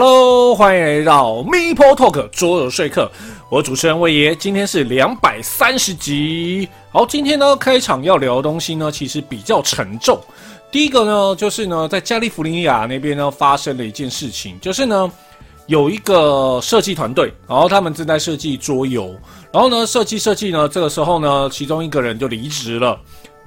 Hello，欢迎来到 Meepo Talk 桌游说客，我主持人魏爷，今天是两百三十集。好，今天呢开场要聊的东西呢，其实比较沉重。第一个呢，就是呢，在加利福尼亚那边呢发生了一件事情，就是呢有一个设计团队，然后他们正在设计桌游，然后呢设计设计呢，这个时候呢，其中一个人就离职了。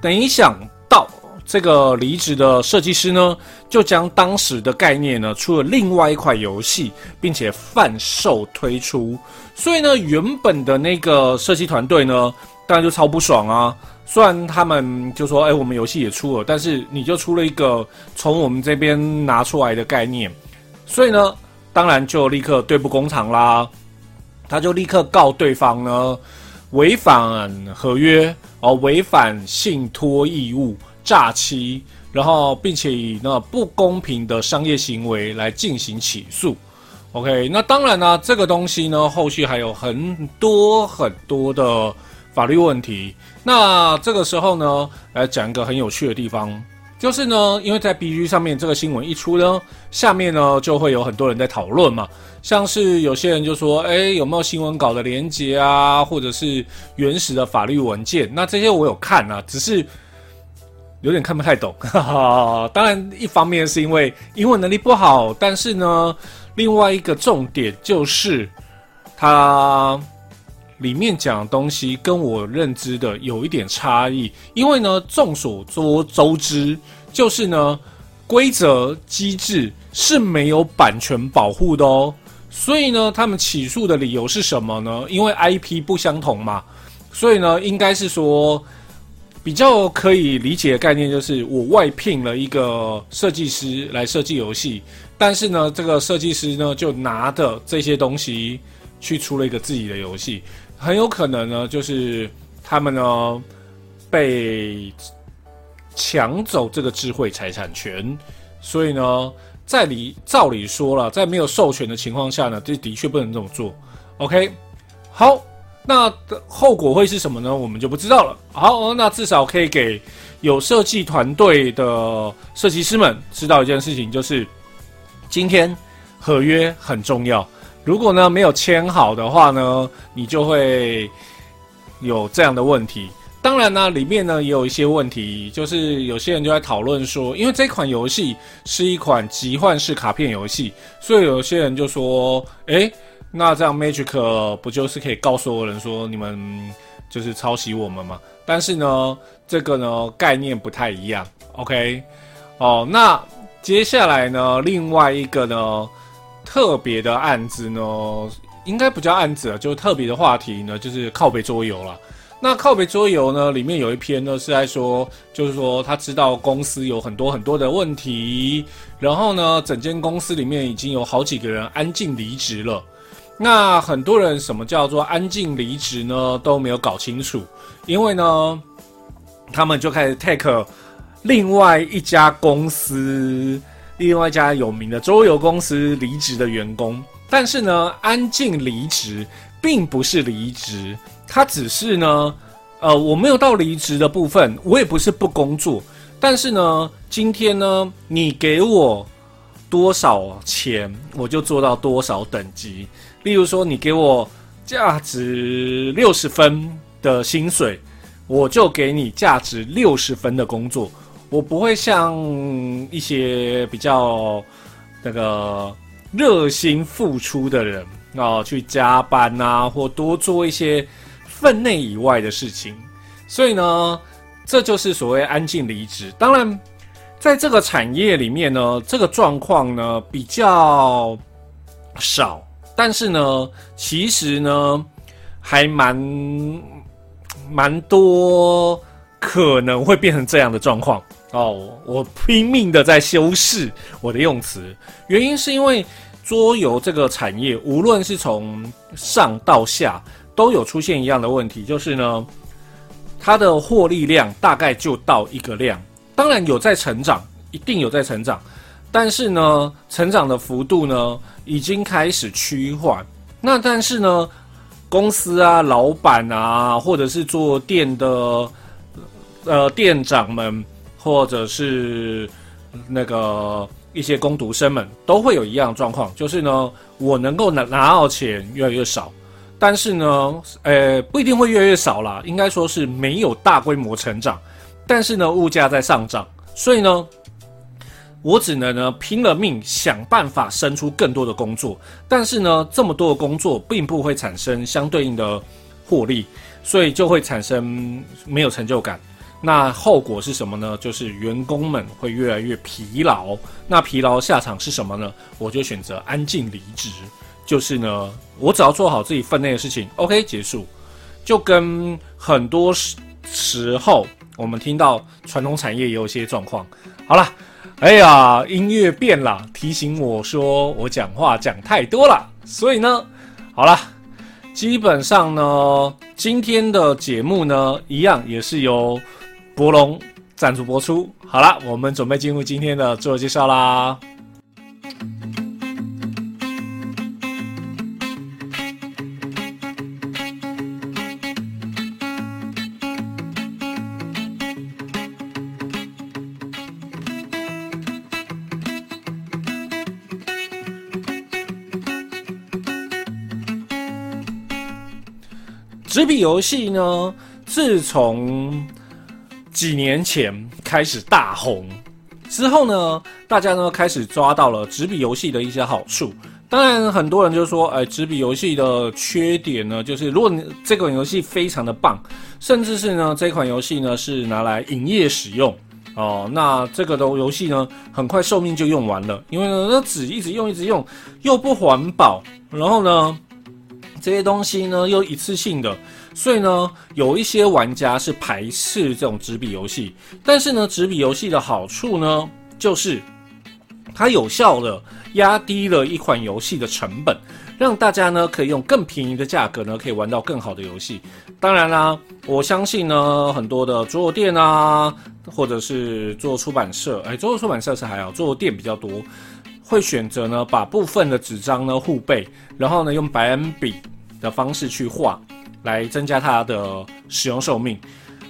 等一想到。这个离职的设计师呢，就将当时的概念呢出了另外一款游戏，并且贩售推出。所以呢，原本的那个设计团队呢，当然就超不爽啊。虽然他们就说：“哎，我们游戏也出了，但是你就出了一个从我们这边拿出来的概念。”所以呢，当然就立刻对簿公堂啦。他就立刻告对方呢违反合约哦，违反信托义务。诈欺，然后并且以那不公平的商业行为来进行起诉。OK，那当然呢，这个东西呢，后续还有很多很多的法律问题。那这个时候呢，来讲一个很有趣的地方，就是呢，因为在 BG 上面这个新闻一出呢，下面呢就会有很多人在讨论嘛，像是有些人就说，哎，有没有新闻稿的连接啊，或者是原始的法律文件？那这些我有看啊，只是。有点看不太懂，哈哈，当然一方面是因为英文能力不好，但是呢，另外一个重点就是它里面讲的东西跟我认知的有一点差异。因为呢，众所周知，就是呢，规则机制是没有版权保护的哦。所以呢，他们起诉的理由是什么呢？因为 IP 不相同嘛，所以呢，应该是说。比较可以理解的概念就是，我外聘了一个设计师来设计游戏，但是呢，这个设计师呢就拿着这些东西去出了一个自己的游戏，很有可能呢就是他们呢被抢走这个智慧财产权，所以呢，在理照理说了，在没有授权的情况下呢，这的确不能这么做。OK，好。那的后果会是什么呢？我们就不知道了。好，那至少可以给有设计团队的设计师们知道一件事情，就是今天合约很重要。如果呢没有签好的话呢，你就会有这样的问题。当然呢，里面呢也有一些问题，就是有些人就在讨论说，因为这款游戏是一款集换式卡片游戏，所以有些人就说，诶。那这样 Magic 不就是可以告所有人说你们就是抄袭我们吗？但是呢，这个呢概念不太一样。OK，哦，那接下来呢，另外一个呢特别的案子呢，应该不叫案子了，就特别的话题呢，就是靠北桌游了。那靠北桌游呢，里面有一篇呢是在说，就是说他知道公司有很多很多的问题，然后呢，整间公司里面已经有好几个人安静离职了。那很多人什么叫做安静离职呢？都没有搞清楚，因为呢，他们就开始 take 另外一家公司，另外一家有名的桌游公司离职的员工。但是呢，安静离职并不是离职，他只是呢，呃，我没有到离职的部分，我也不是不工作，但是呢，今天呢，你给我多少钱，我就做到多少等级。例如说，你给我价值六十分的薪水，我就给你价值六十分的工作。我不会像一些比较那个热心付出的人啊，去加班啊，或多做一些分内以外的事情。所以呢，这就是所谓安静离职。当然，在这个产业里面呢，这个状况呢比较少。但是呢，其实呢，还蛮蛮多可能会变成这样的状况哦。我拼命的在修饰我的用词，原因是因为桌游这个产业，无论是从上到下，都有出现一样的问题，就是呢，它的获利量大概就到一个量，当然有在成长，一定有在成长。但是呢，成长的幅度呢，已经开始趋缓。那但是呢，公司啊、老板啊，或者是做店的呃店长们，或者是那个一些工读生们都会有一样的状况，就是呢，我能够拿拿到钱越来越少，但是呢，呃，不一定会越来越少啦，应该说是没有大规模成长，但是呢，物价在上涨，所以呢，我只能呢拼了命想办法生出更多的工作，但是呢，这么多的工作并不会产生相对应的获利，所以就会产生没有成就感。那后果是什么呢？就是员工们会越来越疲劳。那疲劳下场是什么呢？我就选择安静离职。就是呢，我只要做好自己分内的事情，OK，结束。就跟很多时时候我们听到传统产业也有一些状况。好了，哎呀，音乐变了，提醒我说我讲话讲太多了。所以呢，好了，基本上呢，今天的节目呢，一样也是由。博龙赞助播出。好了，我们准备进入今天的自我介绍啦。纸笔游戏呢，自从几年前开始大红之后呢，大家呢开始抓到了纸笔游戏的一些好处。当然，很多人就说，哎，纸笔游戏的缺点呢，就是如果你这款游戏非常的棒，甚至是呢这款游戏呢是拿来营业使用哦，那这个的游戏呢很快寿命就用完了，因为呢那纸一直用一直用又不环保，然后呢这些东西呢又一次性的。所以呢，有一些玩家是排斥这种纸笔游戏，但是呢，纸笔游戏的好处呢，就是它有效的压低了一款游戏的成本，让大家呢可以用更便宜的价格呢，可以玩到更好的游戏。当然啦，我相信呢，很多的桌游店啊，或者是做出版社，哎，桌游出版社是还好，桌游店比较多，会选择呢把部分的纸张呢护背，然后呢用白纸笔的方式去画。来增加它的使用寿命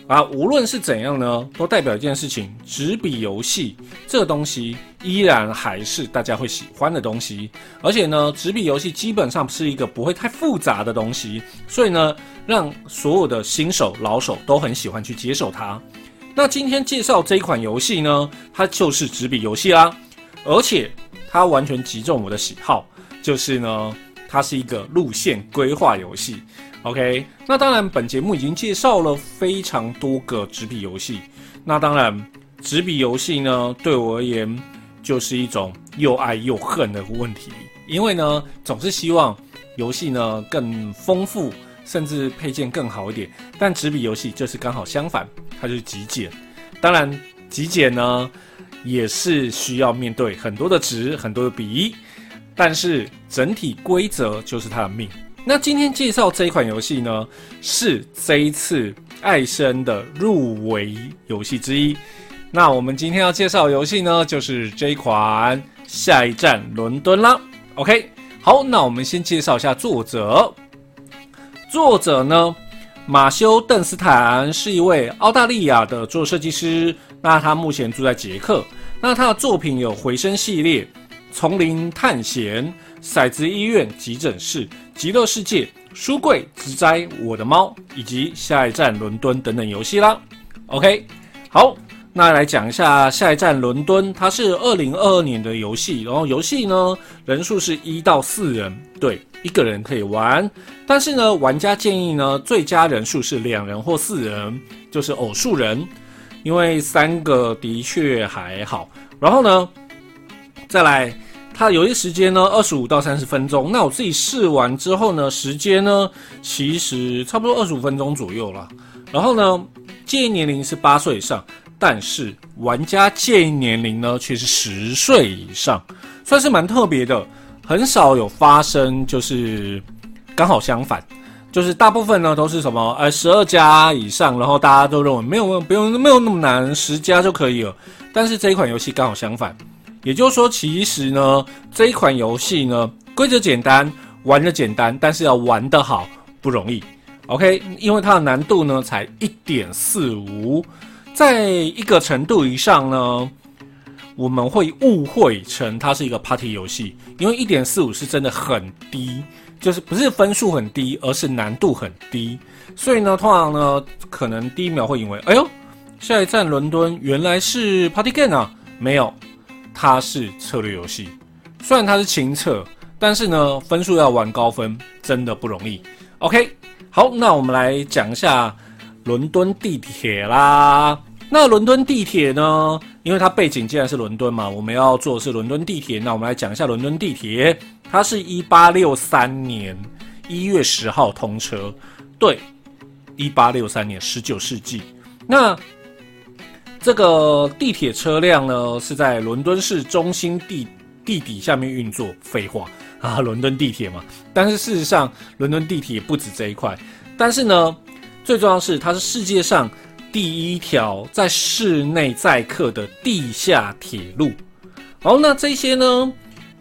啊，无论是怎样呢，都代表一件事情：纸笔游戏这东西依然还是大家会喜欢的东西。而且呢，纸笔游戏基本上是一个不会太复杂的东西，所以呢，让所有的新手、老手都很喜欢去接受它。那今天介绍这一款游戏呢，它就是纸笔游戏啦，而且它完全击中我的喜好，就是呢，它是一个路线规划游戏。OK，那当然，本节目已经介绍了非常多个纸笔游戏。那当然，纸笔游戏呢，对我而言就是一种又爱又恨的问题。因为呢，总是希望游戏呢更丰富，甚至配件更好一点。但纸笔游戏就是刚好相反，它就是极简。当然，极简呢也是需要面对很多的纸、很多的笔，但是整体规则就是他的命。那今天介绍这一款游戏呢，是这一次艾森的入围游戏之一。那我们今天要介绍的游戏呢，就是这一款《下一站伦敦》啦。OK，好，那我们先介绍一下作者。作者呢，马修·邓斯坦是一位澳大利亚的作设计师。那他目前住在捷克。那他的作品有《回声》系列、《丛林探险》。骰子医院急诊室、极乐世界、书柜、植栽、我的猫以及下一站伦敦等等游戏啦。OK，好，那来讲一下下一站伦敦，它是二零二二年的游戏，然后游戏呢人数是一到四人，对，一个人可以玩，但是呢玩家建议呢最佳人数是两人或四人，就是偶数人，因为三个的确还好。然后呢再来。它游戏时间呢，二十五到三十分钟。那我自己试完之后呢，时间呢，其实差不多二十五分钟左右啦。然后呢，建议年龄是八岁以上，但是玩家建议年龄呢，却是十岁以上，算是蛮特别的。很少有发生，就是刚好相反，就是大部分呢都是什么，呃，十二加以上，然后大家都认为没有，不用，没有那么难，十加就可以了。但是这一款游戏刚好相反。也就是说，其实呢，这一款游戏呢，规则简单，玩得简单，但是要玩得好不容易。OK，因为它的难度呢才一点四五，在一个程度以上呢，我们会误会成它是一个 party 游戏，因为一点四五是真的很低，就是不是分数很低，而是难度很低。所以呢，通常呢，可能第一秒会以为，哎呦，下一站伦敦原来是 party game 啊？没有，它是策略游戏。虽然它是轻策，但是呢，分数要玩高分真的不容易。OK，好，那我们来讲一下伦敦地铁啦。那伦敦地铁呢？因为它背景既然是伦敦嘛，我们要做的是伦敦地铁。那我们来讲一下伦敦地铁，它是一八六三年一月十号通车。对，一八六三年，十九世纪。那这个地铁车辆呢，是在伦敦市中心地地底下面运作。废话 啊，伦敦地铁嘛。但是事实上，伦敦地铁不止这一块。但是呢，最重要是，它是世界上。第一条在室内载客的地下铁路，好，那这些呢？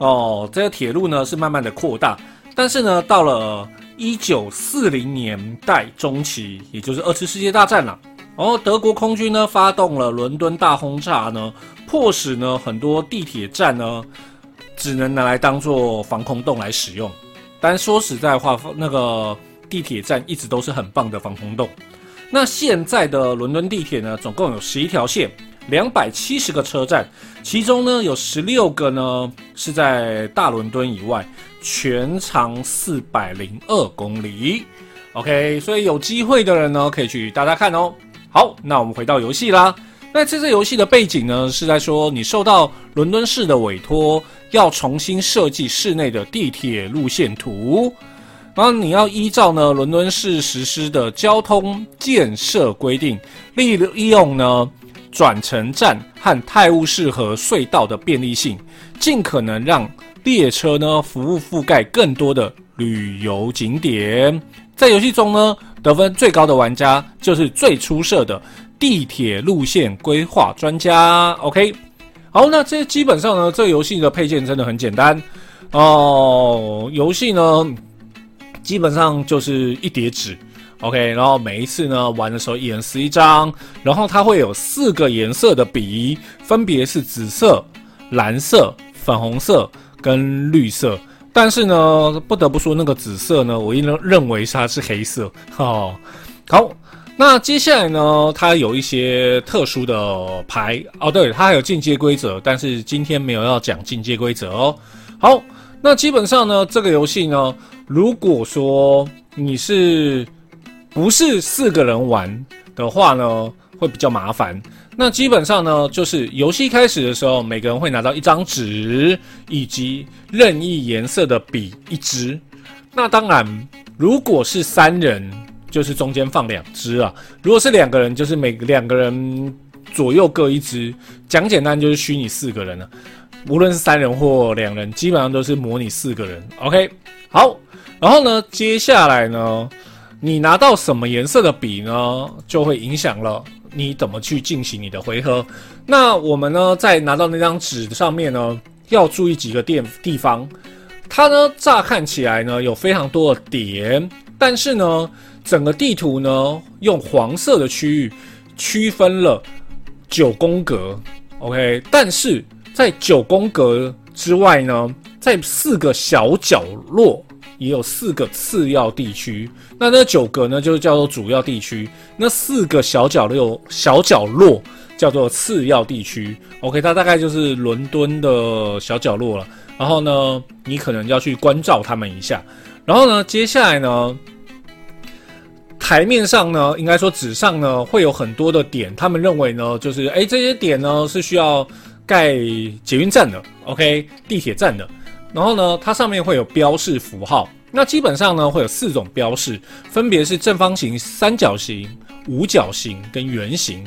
哦，这个铁路呢是慢慢的扩大，但是呢，到了一九四零年代中期，也就是二次世界大战了，然后德国空军呢发动了伦敦大轰炸呢，迫使呢很多地铁站呢只能拿来当做防空洞来使用。但说实在话，那个地铁站一直都是很棒的防空洞。那现在的伦敦地铁呢，总共有十一条线，两百七十个车站，其中呢有十六个呢是在大伦敦以外，全长四百零二公里。OK，所以有机会的人呢可以去搭搭看哦。好，那我们回到游戏啦。那这次游戏的背景呢是在说，你受到伦敦市的委托，要重新设计市内的地铁路线图。然后你要依照呢伦敦市实施的交通建设规定，利利用呢转乘站和泰晤士河隧道的便利性，尽可能让列车呢服务覆盖更多的旅游景点。在游戏中呢，得分最高的玩家就是最出色的地铁路线规划专家。OK，好，那这基本上呢，这个游戏的配件真的很简单哦。游戏呢。基本上就是一叠纸，OK，然后每一次呢玩的时候一人撕一张，然后它会有四个颜色的笔，分别是紫色、蓝色、粉红色跟绿色。但是呢，不得不说那个紫色呢，我一认认为它是黑色。哦，好，那接下来呢，它有一些特殊的牌哦，对，它还有进阶规则，但是今天没有要讲进阶规则哦。好，那基本上呢，这个游戏呢。如果说你是不是四个人玩的话呢，会比较麻烦。那基本上呢，就是游戏开始的时候，每个人会拿到一张纸以及任意颜色的笔一支。那当然，如果是三人，就是中间放两支啊；如果是两个人，就是每两个人左右各一支。讲简单就是虚拟四个人了。无论是三人或两人，基本上都是模拟四个人。OK，好。然后呢，接下来呢，你拿到什么颜色的笔呢，就会影响了你怎么去进行你的回合。那我们呢，在拿到那张纸上面呢，要注意几个地地方。它呢，乍看起来呢，有非常多的点，但是呢，整个地图呢，用黄色的区域区分了九宫格。OK，但是在九宫格之外呢，在四个小角落。也有四个次要地区，那那九个呢，就叫做主要地区。那四个小角落小角落叫做次要地区。OK，它大概就是伦敦的小角落了。然后呢，你可能要去关照他们一下。然后呢，接下来呢，台面上呢，应该说纸上呢，会有很多的点。他们认为呢，就是诶，这些点呢是需要盖捷运站的，OK，地铁站的。然后呢，它上面会有标示符号。那基本上呢，会有四种标示，分别是正方形、三角形、五角形跟圆形。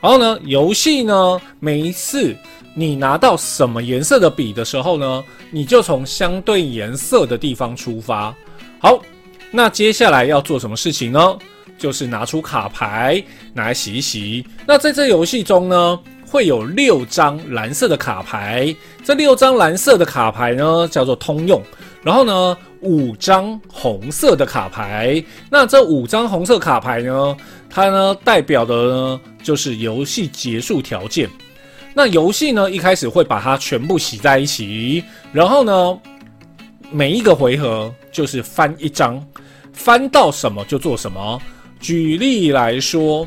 然后呢，游戏呢，每一次你拿到什么颜色的笔的时候呢，你就从相对颜色的地方出发。好，那接下来要做什么事情呢？就是拿出卡牌，拿来洗一洗。那在这游戏中呢，会有六张蓝色的卡牌，这六张蓝色的卡牌呢叫做通用，然后呢五张红色的卡牌，那这五张红色卡牌呢，它呢代表的呢就是游戏结束条件。那游戏呢，一开始会把它全部洗在一起，然后呢，每一个回合就是翻一张，翻到什么就做什么。举例来说，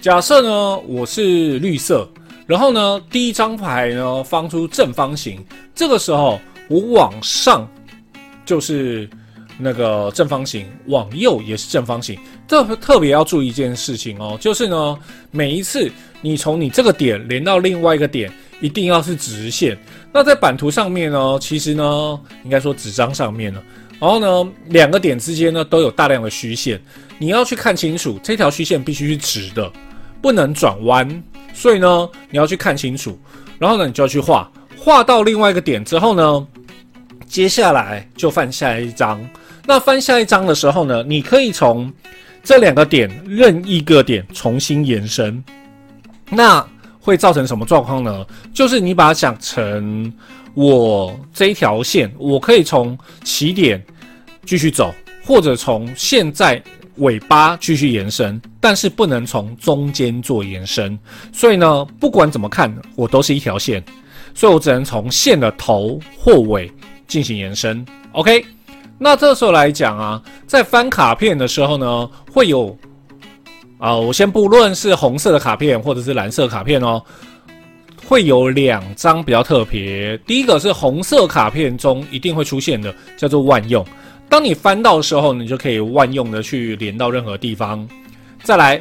假设呢我是绿色，然后呢第一张牌呢放出正方形，这个时候我往上就是那个正方形，往右也是正方形。这特别要注意一件事情哦，就是呢每一次你从你这个点连到另外一个点，一定要是直线。那在版图上面呢，其实呢应该说纸张上面呢。然后呢，两个点之间呢都有大量的虚线，你要去看清楚，这条虚线必须是直的，不能转弯。所以呢，你要去看清楚，然后呢，你就要去画，画到另外一个点之后呢，接下来就翻下一张。那翻下一张的时候呢，你可以从这两个点任意一个点重新延伸。那会造成什么状况呢？就是你把它想成。我这一条线，我可以从起点继续走，或者从现在尾巴继续延伸，但是不能从中间做延伸。所以呢，不管怎么看，我都是一条线，所以我只能从线的头或尾进行延伸。OK，那这时候来讲啊，在翻卡片的时候呢，会有啊、我先不论是红色的卡片或者是蓝色卡片哦。会有两张比较特别，第一个是红色卡片中一定会出现的，叫做万用。当你翻到的时候，你就可以万用的去连到任何地方。再来，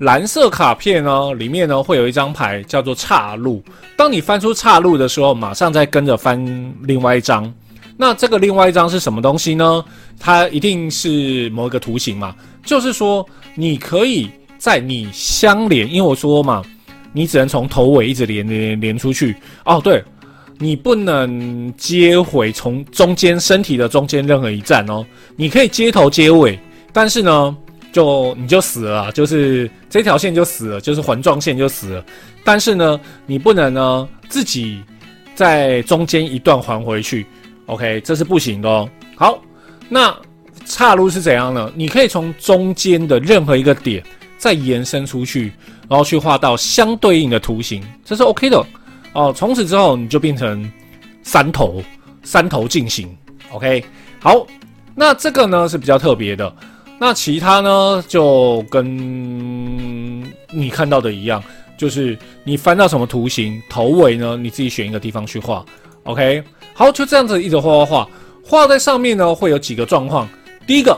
蓝色卡片呢，里面呢会有一张牌叫做岔路。当你翻出岔路的时候，马上再跟着翻另外一张。那这个另外一张是什么东西呢？它一定是某一个图形嘛，就是说你可以在你相连，因为我说嘛。你只能从头尾一直连连连出去哦。对，你不能接回从中间身体的中间任何一站哦。你可以接头接尾，但是呢，就你就死了，就是这条线就死了，就是环状线就死了。但是呢，你不能呢自己在中间一段还回去。OK，这是不行的哦。好，那岔路是怎样呢？你可以从中间的任何一个点再延伸出去。然后去画到相对应的图形，这是 OK 的哦。从此之后，你就变成三头三头进行 OK。好，那这个呢是比较特别的。那其他呢就跟你看到的一样，就是你翻到什么图形，头尾呢你自己选一个地方去画 OK。好，就这样子一直画画画，画在上面呢会有几个状况。第一个，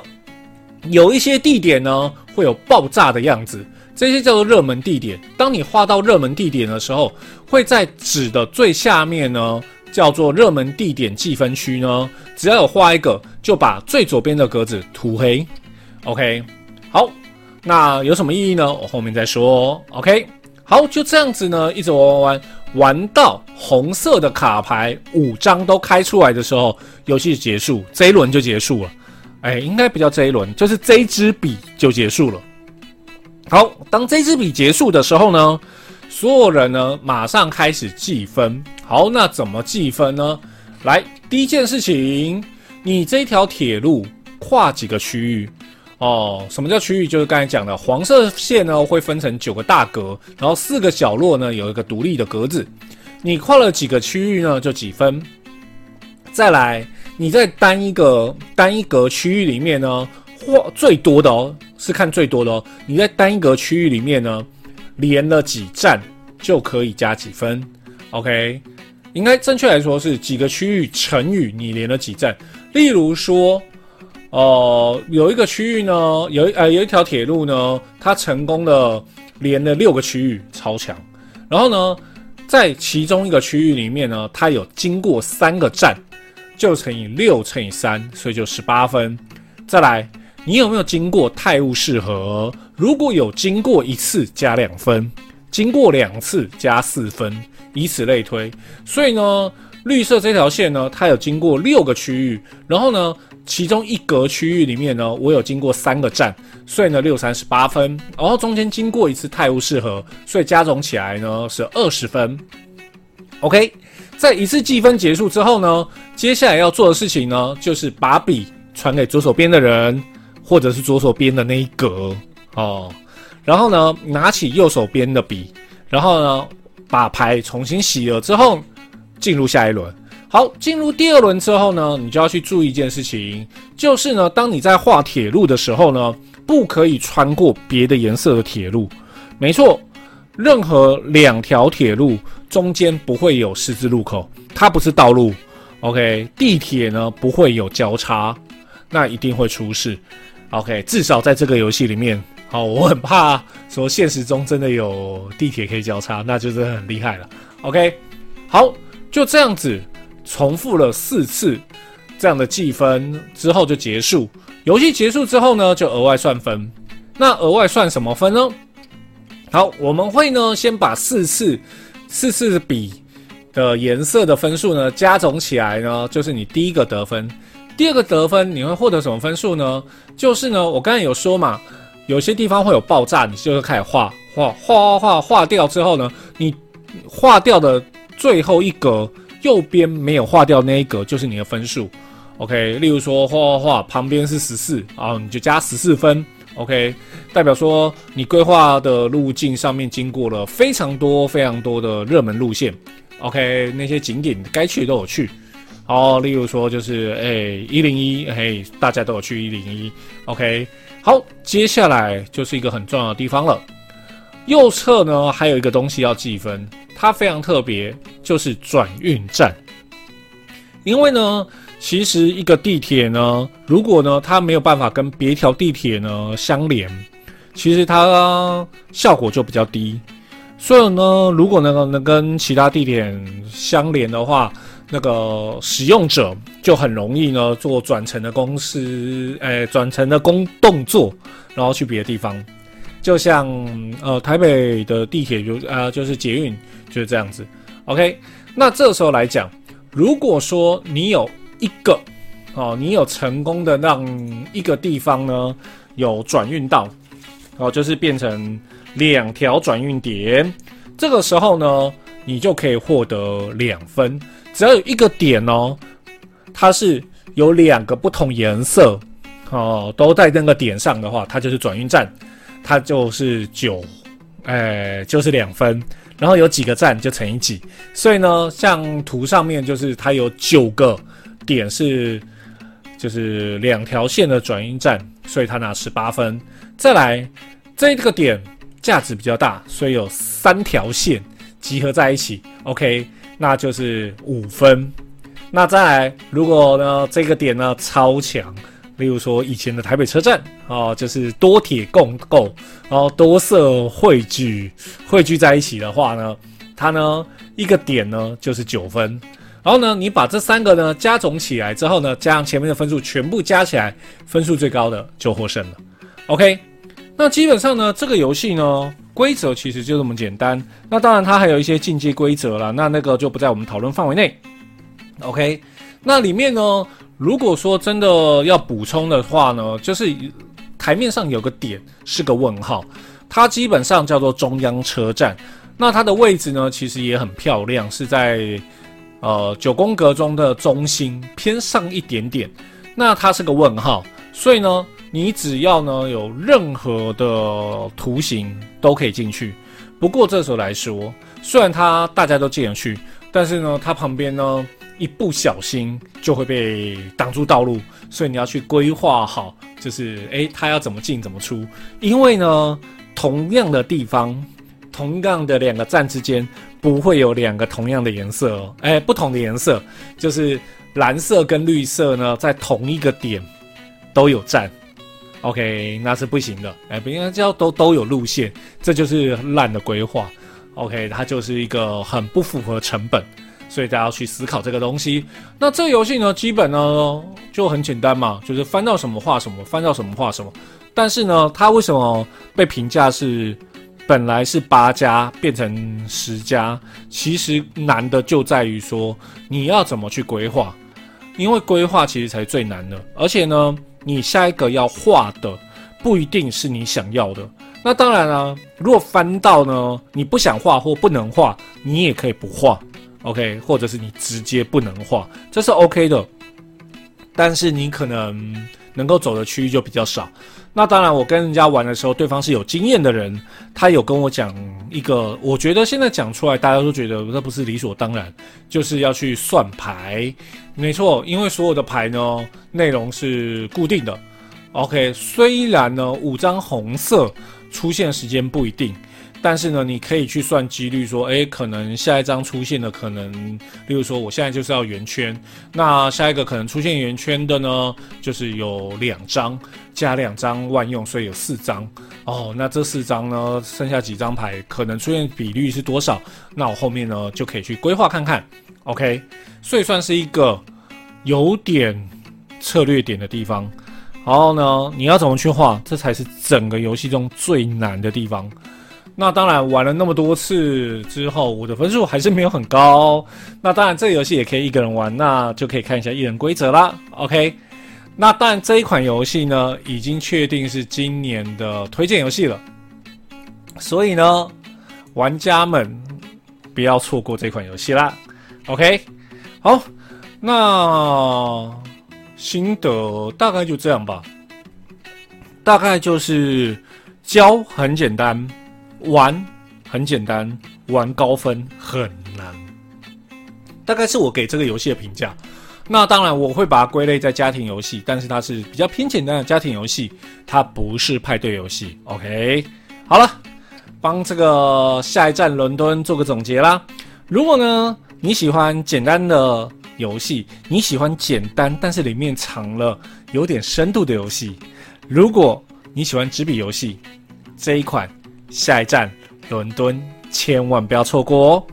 有一些地点呢会有爆炸的样子。这些叫做热门地点。当你画到热门地点的时候，会在纸的最下面呢，叫做热门地点计分区呢。只要有画一个，就把最左边的格子涂黑。OK，好，那有什么意义呢？我后面再说。OK，好，就这样子呢，一直玩玩玩，玩到红色的卡牌五张都开出来的时候，游戏结束，这一轮就结束了。哎，应该不叫这一轮，就是这一支笔就结束了。好，当这支笔结束的时候呢，所有人呢马上开始计分。好，那怎么计分呢？来，第一件事情，你这条铁路跨几个区域？哦，什么叫区域？就是刚才讲的黄色线呢会分成九个大格，然后四个角落呢有一个独立的格子。你跨了几个区域呢，就几分。再来，你在单一个单一格区域里面呢，哇最多的哦。是看最多的哦，你在单一个区域里面呢，连了几站就可以加几分，OK？应该正确来说是几个区域乘以你连了几站。例如说，哦、有一个区域呢，有呃有一条铁路呢，它成功的连了六个区域，超强。然后呢，在其中一个区域里面呢，它有经过三个站，就乘以六乘以三，所以就十八分。再来。你有没有经过泰晤士河？如果有经过一次，加两分；经过两次，加四分，以此类推。所以呢，绿色这条线呢，它有经过六个区域，然后呢，其中一格区域里面呢，我有经过三个站，所以呢，六三十八分。然后中间经过一次泰晤士河，所以加总起来呢是二十分。OK，在一次计分结束之后呢，接下来要做的事情呢，就是把笔传给左手边的人。或者是左手边的那一格哦，然后呢，拿起右手边的笔，然后呢，把牌重新洗了之后，进入下一轮。好，进入第二轮之后呢，你就要去注意一件事情，就是呢，当你在画铁路的时候呢，不可以穿过别的颜色的铁路。没错，任何两条铁路中间不会有十字路口，它不是道路。OK，地铁呢不会有交叉，那一定会出事。OK，至少在这个游戏里面，好，我很怕说现实中真的有地铁可以交叉，那就是很厉害了。OK，好，就这样子重复了四次这样的计分之后就结束。游戏结束之后呢，就额外算分。那额外算什么分呢？好，我们会呢先把四次四次比的颜色的分数呢加总起来呢，就是你第一个得分。第二个得分你会获得什么分数呢？就是呢，我刚才有说嘛，有些地方会有爆炸，你就会开始画画画画画画掉之后呢，你画掉的最后一格右边没有画掉那一格就是你的分数。OK，例如说画画画旁边是十四啊，你就加十四分。OK，代表说你规划的路径上面经过了非常多非常多的热门路线。OK，那些景点该去的都有去。好，例如说就是哎一零一，嘿，大家都有去一零一，OK。好，接下来就是一个很重要的地方了。右侧呢还有一个东西要计分，它非常特别，就是转运站。因为呢，其实一个地铁呢，如果呢它没有办法跟别条地铁呢相连，其实它效果就比较低。所以呢，如果能够能跟其他地铁相连的话，那个使用者就很容易呢做转乘的公司，诶，转乘的工动作，然后去别的地方，就像呃台北的地铁就呃就是捷运就是这样子。OK，那这时候来讲，如果说你有一个哦，你有成功的让一个地方呢有转运到，哦，就是变成两条转运点，这个时候呢，你就可以获得两分。只要有一个点哦，它是有两个不同颜色哦，都在那个点上的话，它就是转运站，它就是九，哎，就是两分。然后有几个站就乘以几，所以呢，像图上面就是它有九个点是，就是两条线的转运站，所以它拿十八分。再来这个点价值比较大，所以有三条线集合在一起，OK。那就是五分。那再来，如果呢这个点呢超强，例如说以前的台北车站哦，就是多铁共构，然后多色汇聚汇聚在一起的话呢，它呢一个点呢就是九分。然后呢，你把这三个呢加总起来之后呢，加上前面的分数全部加起来，分数最高的就获胜了。OK，那基本上呢这个游戏呢。规则其实就这么简单，那当然它还有一些进阶规则啦，那那个就不在我们讨论范围内。OK，那里面呢，如果说真的要补充的话呢，就是台面上有个点是个问号，它基本上叫做中央车站，那它的位置呢其实也很漂亮，是在呃九宫格中的中心偏上一点点，那它是个问号，所以呢。你只要呢有任何的图形都可以进去，不过这时候来说，虽然它大家都进得去，但是呢它旁边呢一不小心就会被挡住道路，所以你要去规划好，就是诶它要怎么进怎么出，因为呢同样的地方，同样的两个站之间不会有两个同样的颜色，诶不同的颜色，就是蓝色跟绿色呢在同一个点都有站。OK，那是不行的。哎，不应该叫都都有路线，这就是烂的规划。OK，它就是一个很不符合成本，所以大家要去思考这个东西。那这个游戏呢，基本呢就很简单嘛，就是翻到什么画什么，翻到什么画什么。但是呢，它为什么被评价是本来是八加变成十加？其实难的就在于说你要怎么去规划，因为规划其实才最难的，而且呢。你下一个要画的不一定是你想要的，那当然啊，如果翻到呢，你不想画或不能画，你也可以不画，OK，或者是你直接不能画，这是 OK 的。但是你可能能够走的区域就比较少。那当然，我跟人家玩的时候，对方是有经验的人，他有跟我讲一个，我觉得现在讲出来，大家都觉得那不是理所当然，就是要去算牌。没错，因为所有的牌呢，内容是固定的。OK，虽然呢，五张红色出现时间不一定。但是呢，你可以去算几率，说，诶，可能下一张出现的可能，例如说，我现在就是要圆圈，那下一个可能出现圆圈的呢，就是有两张，加两张万用，所以有四张。哦，那这四张呢，剩下几张牌可能出现比率是多少？那我后面呢就可以去规划看看。OK，所以算是一个有点策略点的地方。然后呢，你要怎么去画，这才是整个游戏中最难的地方。那当然，玩了那么多次之后，我的分数还是没有很高。那当然，这个游戏也可以一个人玩，那就可以看一下一人规则啦。OK，那当然这一款游戏呢，已经确定是今年的推荐游戏了。所以呢，玩家们不要错过这款游戏啦。OK，好，那心得大概就这样吧。大概就是教很简单。玩很简单，玩高分很难，大概是我给这个游戏的评价。那当然，我会把它归类在家庭游戏，但是它是比较偏简单的家庭游戏，它不是派对游戏。OK，好了，帮这个下一站伦敦做个总结啦。如果呢你喜欢简单的游戏，你喜欢简单但是里面藏了有点深度的游戏，如果你喜欢纸笔游戏，这一款。下一站，伦敦，千万不要错过哦！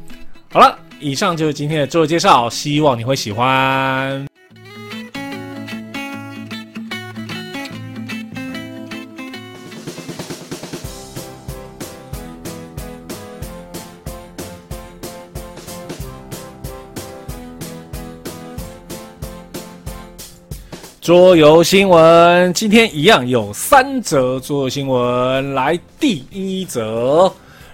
好了，以上就是今天的自我介绍，希望你会喜欢。桌游新闻，今天一样有三则桌游新闻。来，第一则，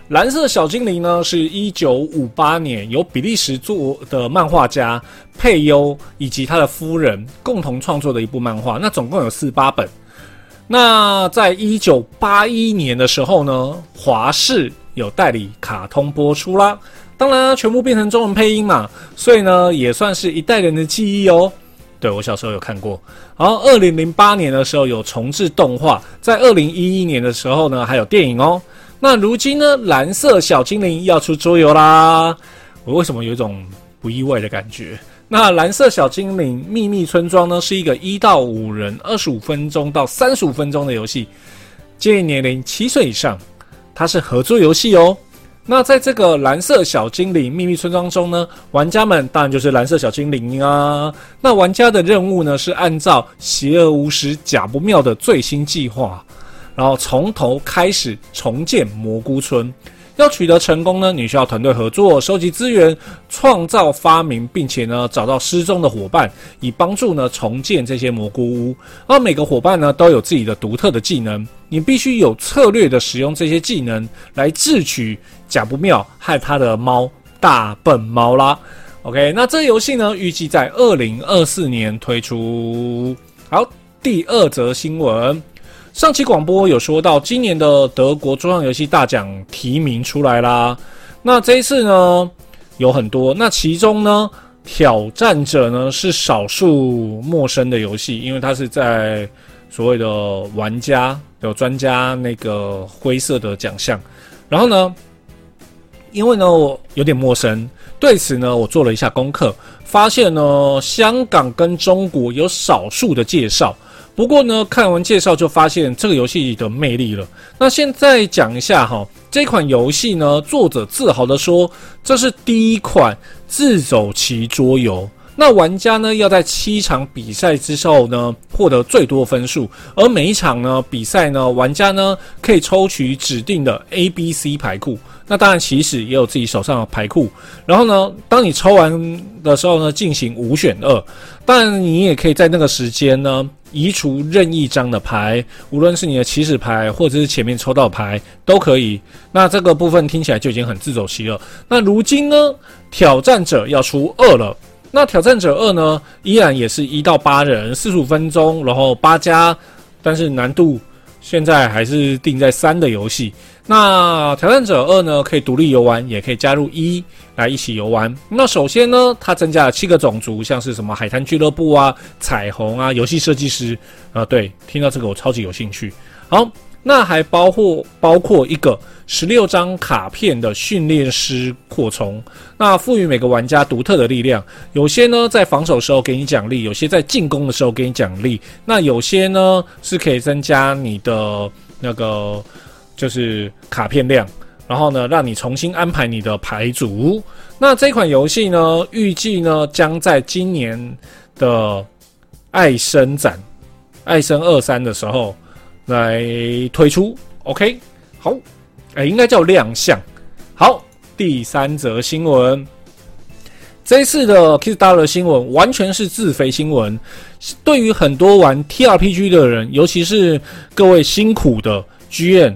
蓝色小精灵呢，是一九五八年由比利时做的漫画家佩优以及他的夫人共同创作的一部漫画。那总共有四八本。那在一九八一年的时候呢，华视有代理卡通播出啦。当然，全部变成中文配音嘛，所以呢，也算是一代人的记忆哦。对，我小时候有看过，然后二零零八年的时候有重制动画，在二零一一年的时候呢还有电影哦。那如今呢，蓝色小精灵要出桌游啦，我为什么有一种不意外的感觉？那蓝色小精灵秘密村庄呢是一个一到五人，二十五分钟到三十五分钟的游戏，建议年龄七岁以上，它是合作游戏哦。那在这个蓝色小精灵秘密村庄中呢，玩家们当然就是蓝色小精灵啊。那玩家的任务呢，是按照邪恶巫师假不妙的最新计划，然后从头开始重建蘑菇村。要取得成功呢，你需要团队合作，收集资源，创造发明，并且呢找到失踪的伙伴，以帮助呢重建这些蘑菇屋。而每个伙伴呢都有自己的独特的技能，你必须有策略的使用这些技能来智取假不妙和他的猫大笨猫啦。OK，那这游戏呢预计在二零二四年推出。好，第二则新闻。上期广播有说到，今年的德国桌上游戏大奖提名出来啦。那这一次呢，有很多。那其中呢，挑战者呢是少数陌生的游戏，因为它是在所谓的玩家有专家那个灰色的奖项。然后呢，因为呢我有点陌生，对此呢我做了一下功课，发现呢香港跟中国有少数的介绍。不过呢，看完介绍就发现这个游戏的魅力了。那现在讲一下哈，这款游戏呢，作者自豪地说，这是第一款自走棋桌游。那玩家呢，要在七场比赛之后呢，获得最多分数。而每一场呢比赛呢，玩家呢可以抽取指定的 A、B、C 牌库。那当然，起始也有自己手上的牌库。然后呢，当你抽完的时候呢，进行五选二。当然，你也可以在那个时间呢。移除任意张的牌，无论是你的起始牌，或者是前面抽到牌都可以。那这个部分听起来就已经很自走棋了。那如今呢，挑战者要出二了。那挑战者二呢，依然也是一到八人，四十五分钟，然后八加，但是难度现在还是定在三的游戏。那挑战者二呢，可以独立游玩，也可以加入一来一起游玩。那首先呢，它增加了七个种族，像是什么海滩俱乐部啊、彩虹啊、游戏设计师啊。对，听到这个我超级有兴趣。好，那还包括包括一个十六张卡片的训练师扩充，那赋予每个玩家独特的力量。有些呢在防守时候给你奖励，有些在进攻的时候给你奖励。那有些呢是可以增加你的那个。就是卡片量，然后呢，让你重新安排你的牌组。那这款游戏呢，预计呢将在今年的爱森展、爱森二三的时候来推出。OK，好，哎，应该叫亮相。好，第三则新闻，这一次的 Kickstarter 新闻完全是自肥新闻。对于很多玩 TRPG 的人，尤其是各位辛苦的 GM。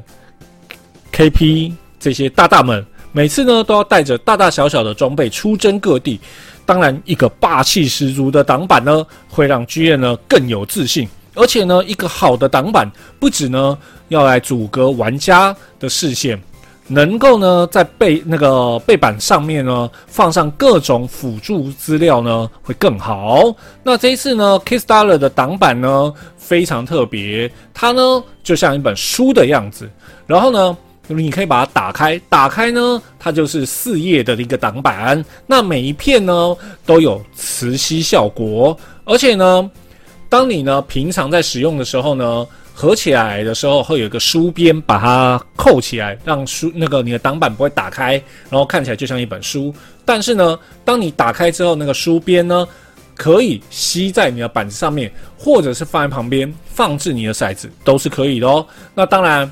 KP 这些大大们，每次呢都要带着大大小小的装备出征各地。当然，一个霸气十足的挡板呢，会让 GM 呢更有自信。而且呢，一个好的挡板不止呢要来阻隔玩家的视线，能够呢在背那个背板上面呢放上各种辅助资料呢会更好。那这一次呢，Kickstarter 的挡板呢非常特别，它呢就像一本书的样子，然后呢。你可以把它打开，打开呢，它就是四页的一个挡板。那每一片呢都有磁吸效果，而且呢，当你呢平常在使用的时候呢，合起来的时候会有一个书边把它扣起来，让书那个你的挡板不会打开，然后看起来就像一本书。但是呢，当你打开之后，那个书边呢可以吸在你的板子上面，或者是放在旁边放置你的骰子，都是可以的哦。那当然。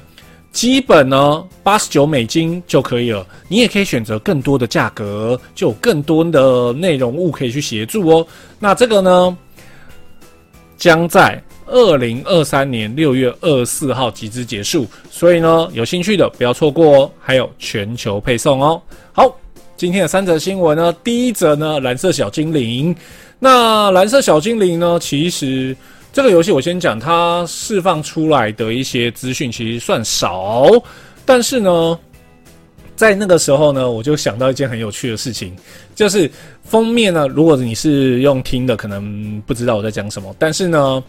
基本呢，八十九美金就可以了。你也可以选择更多的价格，就有更多的内容物可以去协助哦。那这个呢，将在二零二三年六月二十四号集资结束，所以呢，有兴趣的不要错过哦。还有全球配送哦。好，今天的三则新闻呢，第一则呢，蓝色小精灵。那蓝色小精灵呢，其实。这个游戏我先讲，它释放出来的一些资讯其实算少，但是呢，在那个时候呢，我就想到一件很有趣的事情，就是封面呢，如果你是用听的，可能不知道我在讲什么，但是呢，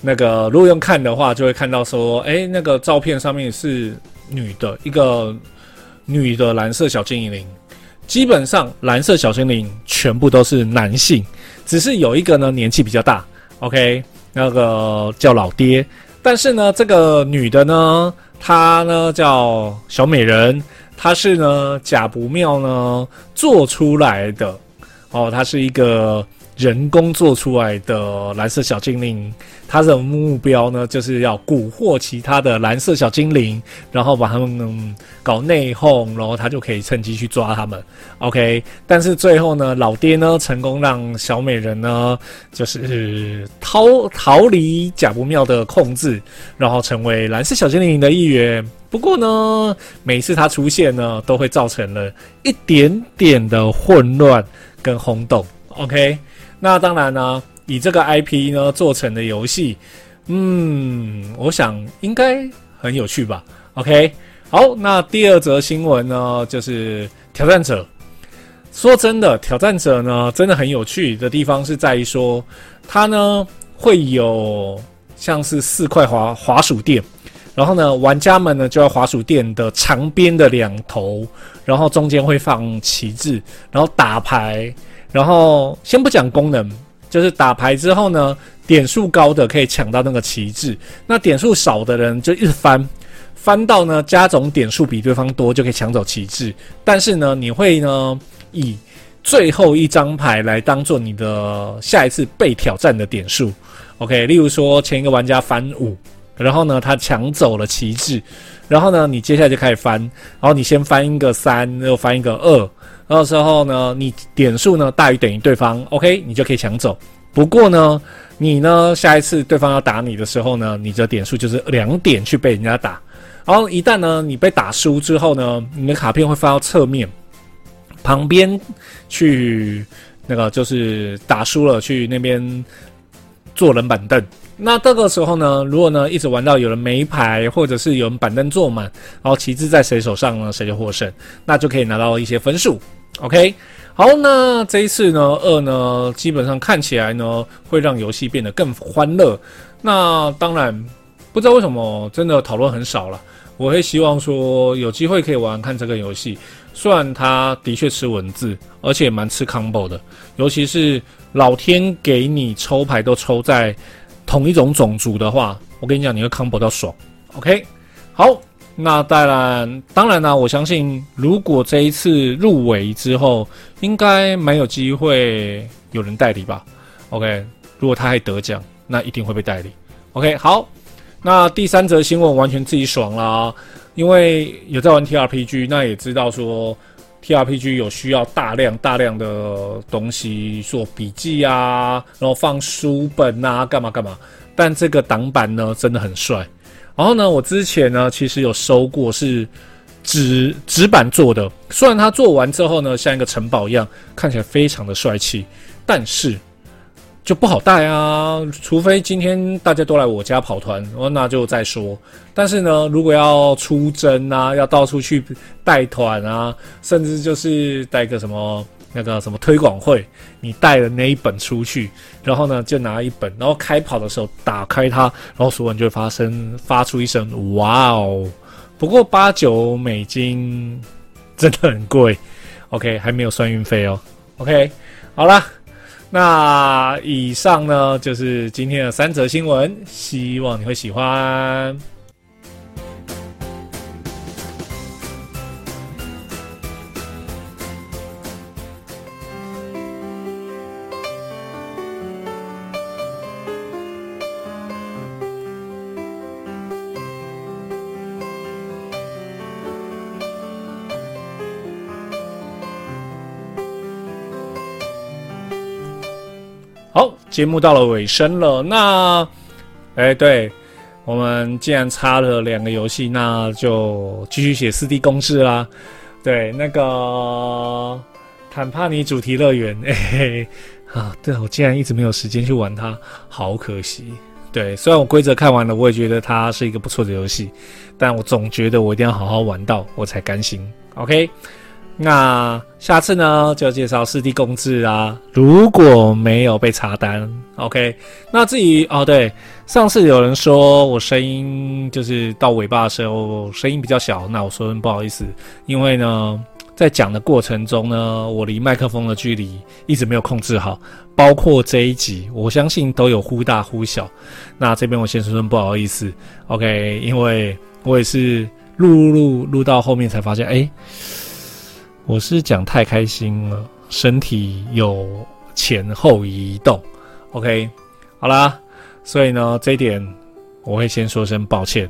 那个如果用看的话，就会看到说，哎，那个照片上面是女的，一个女的蓝色小精灵，基本上蓝色小精灵全部都是男性，只是有一个呢年纪比较大。OK，那个叫老爹，但是呢，这个女的呢，她呢叫小美人，她是呢假不妙呢做出来的哦，她是一个。人工做出来的蓝色小精灵，它的目标呢，就是要蛊惑其他的蓝色小精灵，然后把他们、搞内讧，然后他就可以趁机去抓他们。OK，但是最后呢，老爹呢成功让小美人呢，就是逃逃离甲不妙的控制，然后成为蓝色小精灵的一员。不过呢，每次他出现呢，都会造成了一点点的混乱跟轰动。OK。那当然呢，以这个 IP 呢做成的游戏，嗯，我想应该很有趣吧。OK，好，那第二则新闻呢，就是挑战者。说真的，挑战者呢真的很有趣的地方是在于说，它呢会有像是四块滑滑鼠垫，然后呢，玩家们呢就要滑鼠垫的长边的两头，然后中间会放旗帜，然后打牌。然后先不讲功能，就是打牌之后呢，点数高的可以抢到那个旗帜，那点数少的人就一直翻，翻到呢加总点数比对方多就可以抢走旗帜。但是呢，你会呢以最后一张牌来当做你的下一次被挑战的点数。OK，例如说前一个玩家翻五，然后呢他抢走了旗帜，然后呢你接下来就开始翻，然后你先翻一个三，又翻一个二。到时候呢，你点数呢大于等于对方，OK，你就可以抢走。不过呢，你呢下一次对方要打你的时候呢，你的点数就是两点去被人家打。然后一旦呢你被打输之后呢，你的卡片会放到侧面旁边去，那个就是打输了去那边坐冷板凳。那这个时候呢，如果呢一直玩到有人没牌，或者是有人板凳坐满，然后旗帜在谁手上呢，谁就获胜，那就可以拿到一些分数。OK，好，那这一次呢，二呢基本上看起来呢会让游戏变得更欢乐。那当然，不知道为什么真的讨论很少了。我会希望说有机会可以玩看这个游戏，虽然它的确吃文字，而且蛮吃 combo 的，尤其是老天给你抽牌都抽在。同一种种族的话，我跟你讲，你会 combo 到爽。OK，好，那当然，当然呢，我相信如果这一次入围之后，应该蛮有机会有人代理吧。OK，如果他还得奖，那一定会被代理。OK，好，那第三则新闻完全自己爽啦，因为有在玩 TRPG，那也知道说 TRPG 有需要大量大量的东西做笔记啊，然后放书本啊，干嘛干嘛。但这个挡板呢，真的很帅。然后呢，我之前呢，其实有收过是纸纸板做的，虽然它做完之后呢，像一个城堡一样，看起来非常的帅气，但是就不好带啊。除非今天大家都来我家跑团，哦，那就再说。但是呢，如果要出征啊，要到处去带团啊，甚至就是带个什么。那个什么推广会，你带了那一本出去，然后呢就拿一本，然后开跑的时候打开它，然后所有人就会发声发出一声“哇哦”。不过八九美金真的很贵，OK，还没有算运费哦。OK，好啦，那以上呢就是今天的三则新闻，希望你会喜欢。节目到了尾声了。那，哎、对，我们既然差了两个游戏，那就继续写四 D 公式啦。对，那个坦帕尼主题乐园，哎、欸，啊，对，我竟然一直没有时间去玩它，好可惜。对，虽然我规则看完了，我也觉得它是一个不错的游戏，但我总觉得我一定要好好玩到，我才甘心。OK。那下次呢，就介绍四 D 共治啊。如果没有被查单，OK。那至于哦，对，上次有人说我声音就是到尾巴的时候声音比较小，那我说声不好意思，因为呢，在讲的过程中呢，我离麦克风的距离一直没有控制好，包括这一集，我相信都有忽大忽小。那这边我先说声不好意思，OK，因为我也是录录录录到后面才发现，哎。我是讲太开心了，身体有前后移动，OK，好啦，所以呢，这一点我会先说声抱歉，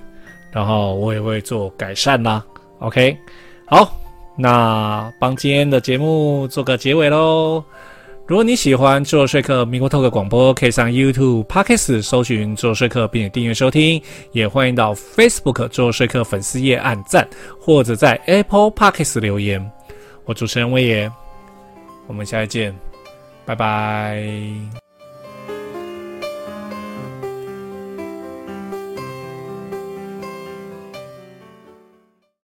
然后我也会做改善啦，OK，好，那帮今天的节目做个结尾喽。如果你喜欢《做说客 MeepleTalk》广播，可以上 YouTube、Podcast 搜寻“做说客”并且订阅收听，也欢迎到 Facebook 做说客粉丝页按赞，或者在 Apple Podcast 留言。我主持人威爷，我们下次见，拜拜。